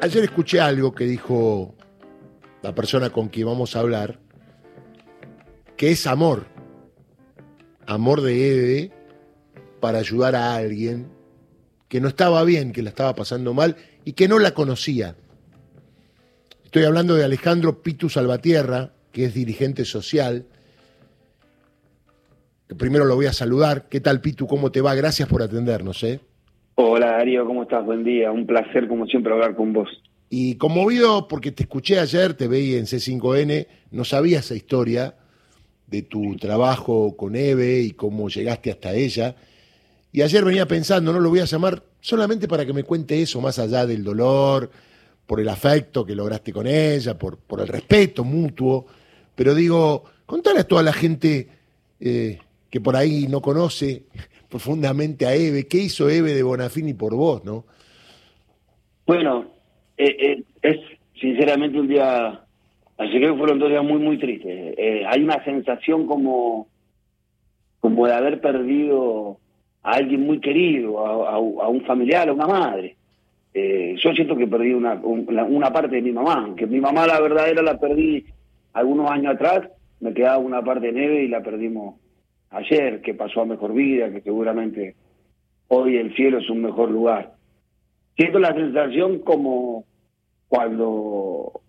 Ayer escuché algo que dijo la persona con quien vamos a hablar, que es amor. Amor de Eve para ayudar a alguien que no estaba bien, que la estaba pasando mal y que no la conocía. Estoy hablando de Alejandro Pitu Salvatierra, que es dirigente social. Primero lo voy a saludar. ¿Qué tal, Pitu? ¿Cómo te va? Gracias por atendernos. ¿eh? Hola, Darío, ¿cómo estás? Buen día. Un placer, como siempre, hablar con vos. Y conmovido porque te escuché ayer, te veí en C5N, no sabía esa historia de tu trabajo con Eve y cómo llegaste hasta ella. Y ayer venía pensando, no lo voy a llamar solamente para que me cuente eso, más allá del dolor, por el afecto que lograste con ella, por, por el respeto mutuo. Pero digo, contale a toda la gente eh, que por ahí no conoce profundamente a Eve. ¿Qué hizo Eve de Bonafini por vos, no? Bueno, eh, eh, es sinceramente un día, así que fueron dos días muy, muy tristes. Eh, hay una sensación como, como de haber perdido a alguien muy querido, a, un familiar, a una madre. yo siento que perdí una, una parte de mi mamá, que mi mamá la verdadera la perdí algunos años atrás, me quedaba una parte de Eve y la perdimos ayer, que pasó a mejor vida, que seguramente hoy el cielo es un mejor lugar. Siento la sensación como cuando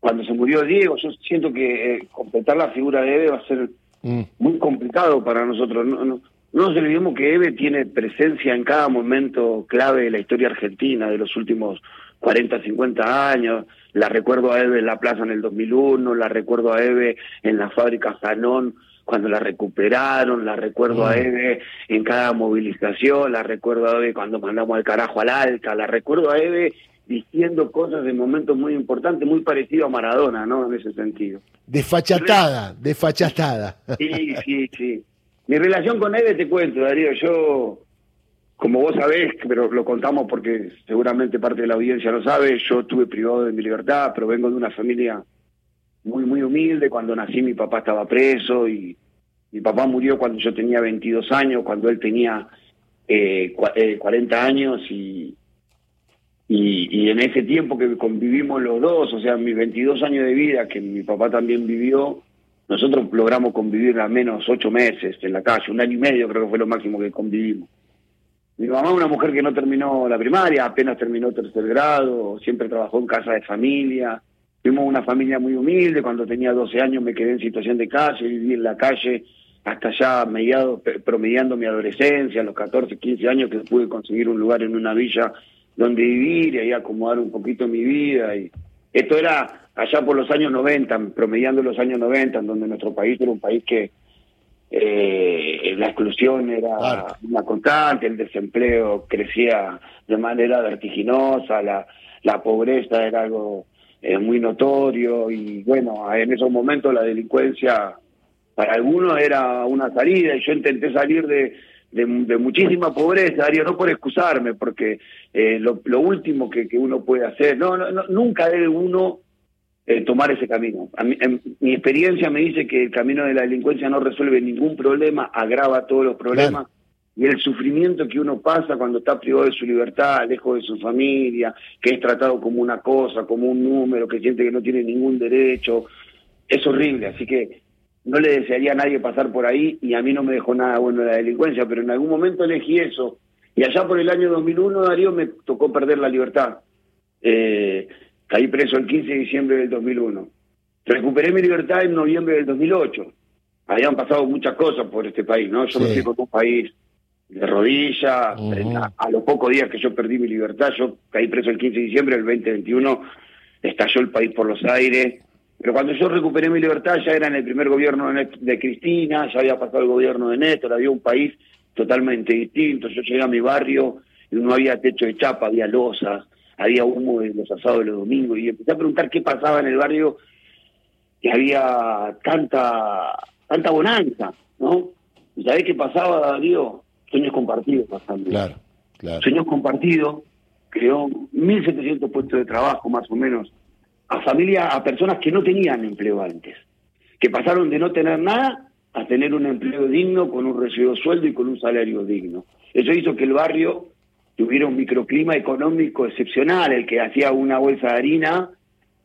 cuando se murió Diego, yo siento que eh, completar la figura de Eve va a ser mm. muy complicado para nosotros. No, no, no nos olvidemos que Eve tiene presencia en cada momento clave de la historia argentina de los últimos 40, 50 años. La recuerdo a Eve en la plaza en el 2001, la recuerdo a Eve en la fábrica Janón cuando la recuperaron, la recuerdo a mm. Eve en cada movilización, la recuerdo a Eve cuando mandamos al carajo al alta, la recuerdo a Eve diciendo cosas de momentos muy importantes, muy parecido a Maradona, ¿no? En ese sentido. Desfachatada, desfachatada. Sí, sí, sí. Mi relación con Eve, te cuento, Darío, yo, como vos sabés, pero lo contamos porque seguramente parte de la audiencia lo sabe, yo estuve privado de mi libertad, pero vengo de una familia muy, muy humilde. Cuando nací mi papá estaba preso y mi papá murió cuando yo tenía 22 años, cuando él tenía eh, 40 eh, años y, y, en ese tiempo que convivimos los dos, o sea, mis 22 años de vida que mi papá también vivió, nosotros logramos convivir al menos ocho meses en la calle, un año y medio creo que fue lo máximo que convivimos. Mi mamá una mujer que no terminó la primaria, apenas terminó tercer grado, siempre trabajó en casa de familia, Fuimos una familia muy humilde, cuando tenía 12 años me quedé en situación de calle, viví en la calle hasta ya mediado, promediando mi adolescencia, a los 14, 15 años que pude conseguir un lugar en una villa donde vivir y ahí acomodar un poquito mi vida. y Esto era allá por los años 90, promediando los años 90, en donde nuestro país era un país que eh, la exclusión era una constante, el desempleo crecía de manera vertiginosa, la, la pobreza era algo es muy notorio y bueno, en esos momentos la delincuencia para algunos era una salida y yo intenté salir de, de, muchísima pobreza, Darío, no por excusarme, porque eh, lo, lo, último que, que, uno puede hacer, no, no, nunca debe uno eh, tomar ese camino. A mi experiencia me dice que el camino de la delincuencia no resuelve ningún problema, agrava todos los problemas y el sufrimiento que uno pasa cuando está privado de su libertad, lejos de su familia, que es tratado como una cosa, como un número, que siente que no tiene ningún derecho, es horrible. Así que no le desearía a nadie pasar por ahí y a mí no me dejó nada bueno la delincuencia, pero en algún momento elegí eso. Y allá por el año 2001, Darío, me tocó perder la libertad. Eh, caí preso el 15 de diciembre del 2001. Recuperé mi libertad en noviembre del 2008. Habían pasado muchas cosas por este país, ¿no? Yo me fui con un país de rodilla, a, los pocos días que yo perdí mi libertad, yo caí preso el 15 de diciembre del 2021, estalló el país por los aires, pero cuando yo recuperé mi libertad ya era en el primer gobierno de, Cristina, ya había pasado el gobierno de Néstor, había un país totalmente distinto, yo llegué a mi barrio y no había techo de chapa, había losas, había humo en los asados de los domingos, y empecé a preguntar qué pasaba en el barrio, que había tanta, tanta bonanza, ¿no? ¿Y sabés qué pasaba, Darío? Sueños compartidos pasando. Claro, claro. Sueños compartidos creó 1.700 puestos de trabajo más o menos a familias, a personas que no tenían empleo antes, que pasaron de no tener nada a tener un empleo digno con un recibo sueldo y con un salario digno. Eso hizo que el barrio tuviera un microclima económico excepcional. El que hacía una bolsa de harina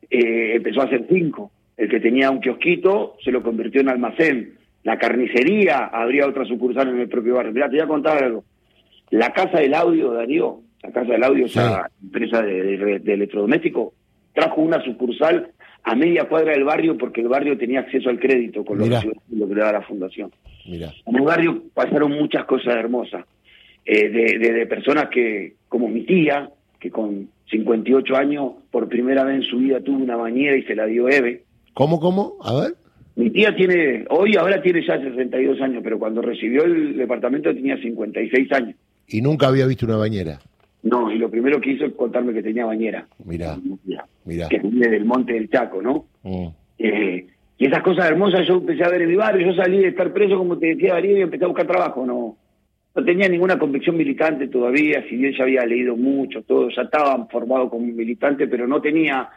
eh, empezó a hacer cinco. El que tenía un kiosquito se lo convirtió en almacén. La carnicería habría otra sucursal en el propio barrio. Mirá, te voy a contar algo. La Casa del Audio, Darío, la Casa del Audio, esa empresa de, de, electrodoméstico, trajo una sucursal a media cuadra del barrio porque el barrio tenía acceso al crédito con lo, que, lo que le daba la fundación. Mira. En el barrio pasaron muchas cosas hermosas, eh, de, de, personas que, como mi tía, que con 58 años por primera vez en su vida tuvo una bañera y se la dio Eve. ¿Cómo, cómo? A ver. Mi tía tiene, hoy ahora tiene ya 62 años, pero cuando recibió el departamento tenía 56 años. ¿Y nunca había visto una bañera? No, y lo primero que hizo es contarme que tenía bañera. Mira, mira. Que viene del Monte del Chaco, ¿no? Mm. Eh, y esas cosas hermosas yo empecé a ver en mi barrio. Yo salí de estar preso, como te decía Darío, y empecé a buscar trabajo. No no tenía ninguna convicción militante todavía, si bien ya había leído mucho, todo, ya estaba formado como militante, pero no tenía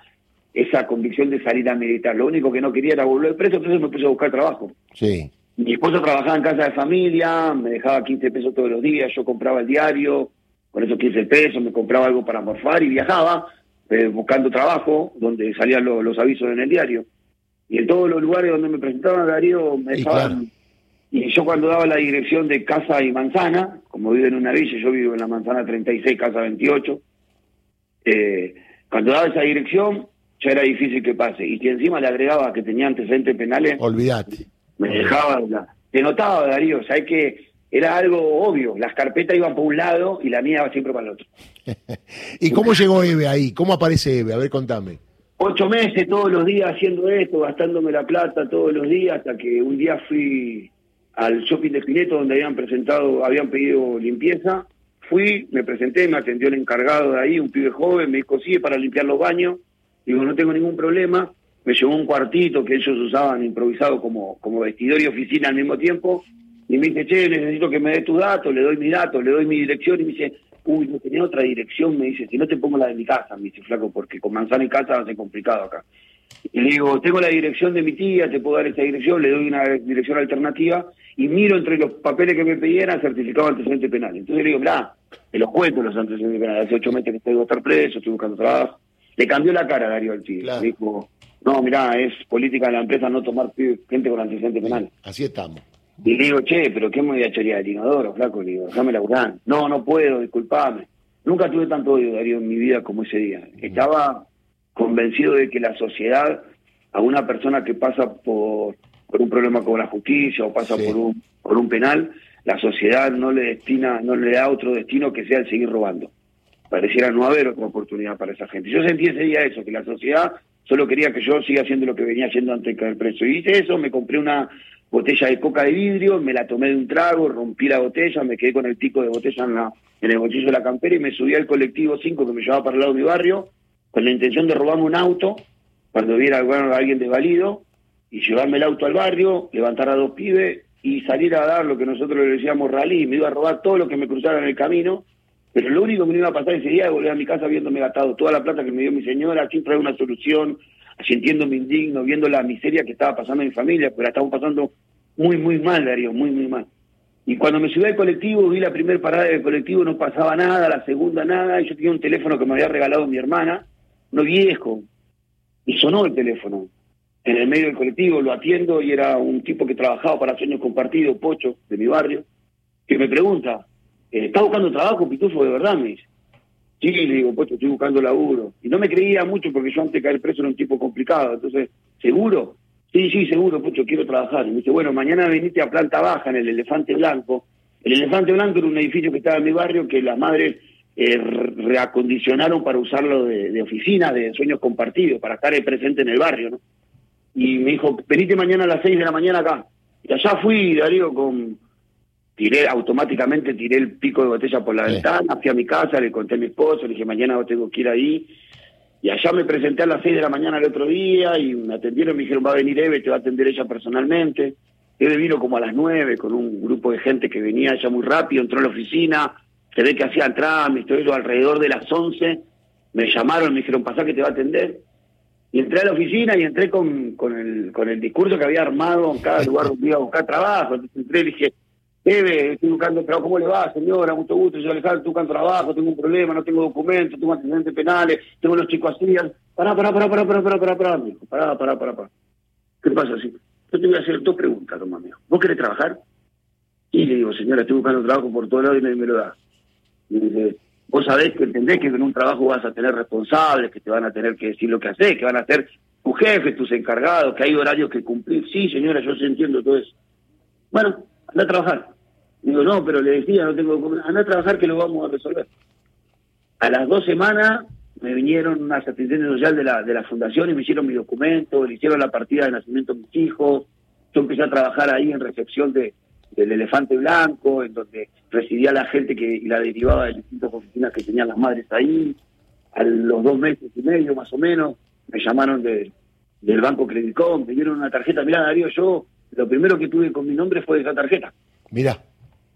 esa convicción de salir a militar. Lo único que no quería era volver preso, entonces me puse a buscar trabajo. Sí. Mi esposo trabajaba en casa de familia, me dejaba 15 pesos todos los días, yo compraba el diario, con esos 15 pesos me compraba algo para morfar y viajaba eh, buscando trabajo, donde salían los avisos en el diario. Y en todos los lugares donde me presentaban, Darío, me dejaban... Y yo cuando daba la dirección de casa y manzana, como vivo en una villa, yo vivo en la manzana 36, casa 28, eh, cuando daba esa dirección ya era difícil que pase. Y si encima le agregaba que tenía antecedentes penales, olvídate. Me dejaba, te notaba Darío, o sea, que era algo obvio, las carpetas iban por un lado y la mía iba siempre para el otro. ¿Y cómo llegó Eve ahí? ¿Cómo aparece Eve? A ver, contame. Ocho meses todos los días haciendo esto, gastándome la plata todos los días, hasta que un día fui al shopping de Pineto donde habían presentado, habían pedido limpieza. Fui, me presenté, me atendió el encargado de ahí, un pibe joven, me dijo, sí, para limpiar los baños. Digo, no tengo ningún problema. Me llevó un cuartito que ellos usaban improvisado como, como vestidor y oficina al mismo tiempo. Y me dice, che, necesito que me dé tus datos, le doy mi datos, le doy mi dirección. Y me dice, uy, no tenía otra dirección. Me dice, si no te pongo la de mi casa, me dice, flaco, porque con manzana y casa va a ser complicado acá. Y le digo, tengo la dirección de mi tía, te puedo dar esa dirección, le doy una dirección alternativa y miro entre los papeles que me pidieran certificado de antecedente penal. Entonces le digo, mirá, te los cuento los antecedentes penales, hace ocho meses que estoy a estar preso, estoy buscando trabajo. Le cambió la cara a Darío al Dijo, no, mirá, es política de la empresa no tomar gente con antecedente penal. Así estamos. Y le digo, che, pero ¿qué me voy a chorear el inodoro, flaco? Le digo, déjame laburar. No, no puedo, disculpame. Nunca tuve tanto odio, Darío, en mi vida como ese día. Estaba convencido de que la sociedad, a una persona que pasa por por un problema con la justicia o pasa por un por un penal, la sociedad no le destina, no le da otro destino que sea el seguir robando. Pareciera no haber otra oportunidad para esa gente. Yo sentí ese día eso, que la sociedad solo quería que yo siga haciendo lo que venía haciendo antes de caer preso. Y hice eso, me compré una botella de coca de vidrio, me la tomé de un trago, rompí la botella, me quedé con el pico de botella en, la, en el bolsillo de la campera y me subí al colectivo 5 que me llevaba para el lado de mi barrio con la intención de robarme un auto cuando viera a alguien desvalido y llevarme el auto al barrio, levantar a dos pibes y salir a dar lo que nosotros le decíamos rally, me iba a robar todo lo que me cruzara en el camino, pero lo único que me iba a pasar ese día es volver a mi casa habiéndome gastado toda la plata que me dio mi señora, sin traer una solución, sintiéndome indigno, viendo la miseria que estaba pasando en mi familia, pero la estamos pasando muy, muy mal, Darío, muy, muy mal. Y cuando me subí al colectivo, vi la primera parada del colectivo, no pasaba nada, la segunda nada, y yo tenía un teléfono que me había regalado mi hermana, no viejo, y sonó el teléfono en el medio del colectivo, lo atiendo y era un tipo que trabajaba para Sueños Compartidos, Pocho, de mi barrio, que me pregunta, eh, ¿está buscando trabajo, Pitufo, de verdad? Me dice. Sí, le digo, Pocho, estoy buscando laburo. Y no me creía mucho porque yo antes de caer preso era un tipo complicado. Entonces, ¿seguro? Sí, sí, seguro, Pocho, quiero trabajar. Y me dice, bueno, mañana venite a planta baja en el Elefante Blanco. El Elefante Blanco era un edificio que estaba en mi barrio que las madres eh, reacondicionaron para usarlo de, de, oficina, de sueños compartidos, para estar presente en el barrio, ¿no? y me dijo, venite mañana a las 6 de la mañana acá. Y allá fui, Darío, con... Tiré, automáticamente tiré el pico de botella por la ventana, fui a mi casa, le conté a mi esposo, le dije, mañana tengo que ir ahí. Y allá me presenté a las 6 de la mañana el otro día y me atendieron, me dijeron, va a venir Eve, te va a atender ella personalmente. Eve vino como a las 9 con un grupo de gente que venía allá muy rápido, entró a la oficina, se ve que hacía trámites, todo eso, alrededor de las 11. Me llamaron, me dijeron, pasá que te va a atender. Y entré a la oficina y entré con, con, el, con el discurso que había armado en cada lugar donde iba a buscar trabajo. Entonces entré y dije, Eve, estoy buscando trabajo, ¿cómo le va, señora? Mucho gusto, yo Alejandro, estoy buscando trabajo, tengo un problema, no tengo documentos, tengo antecedentes penales, tengo los chicos así. Pará, pará, pará, pará, pará, pará, pará, pará, amigo. Pará, pará, pará, pará. ¿Qué pasa así? Yo te voy a hacer dos preguntas, toma, amigo. ¿Vos querés trabajar? Y le digo, señora, estoy buscando trabajo por todos lados y nadie me lo da. Y me dice, vos sabés que entendés que en un trabajo vas a tener responsables, que te van a tener que decir lo que haces, que van a ser tus jefes, tus encargados, que hay horarios que cumplir. Sí, señora, yo entiendo todo eso. Bueno, anda a trabajar. Digo, no, pero le decía, no tengo Anda a trabajar que lo vamos a resolver. A las dos semanas me vinieron una asistentes social de la, de la fundación y me hicieron mi documento, le hicieron la partida de nacimiento de mis hijos. Yo empecé a trabajar ahí en recepción de, del Elefante Blanco, en donde residía la gente que y la derivaba de distintas oficinas que tenían las madres ahí. A los dos meses y medio más o menos me llamaron de, del Banco Credicom, me dieron una tarjeta. Mirá, Darío, yo lo primero que tuve con mi nombre fue esa tarjeta. Mira.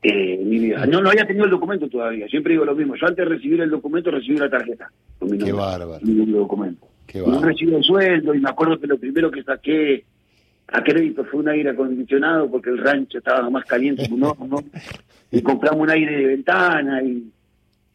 Eh, mi vida. No, no había tenido el documento todavía. Siempre digo lo mismo. Yo antes de recibir el documento recibí la tarjeta. Con mi Qué bárbaro. Mi documento. Qué bárbaro. No recibí el sueldo y me acuerdo que lo primero que saqué a crédito fue un aire acondicionado porque el rancho estaba más caliente que un ¿no? Y compramos un aire de ventana y,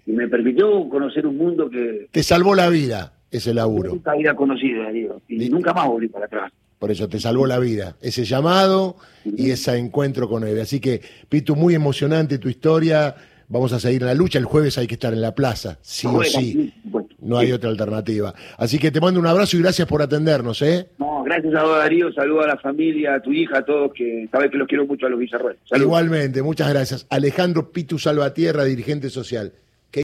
y, me permitió conocer un mundo que... Te salvó la vida ese laburo. Nunca había conocido, digo, y nunca más volví para atrás. Por eso te salvó la vida, ese llamado y ese encuentro con él. Así que, Pitu, muy emocionante tu historia. Vamos a seguir en la lucha. El jueves hay que estar en la plaza, sí o sí. No hay otra alternativa. Así que te mando un abrazo y gracias por atendernos, ¿eh? No, gracias a Darío. Saludo a la familia, a tu hija, a todos, que sabes que los quiero mucho a los Villarroel. Igualmente, muchas gracias. Alejandro Pitu Salvatierra, dirigente social.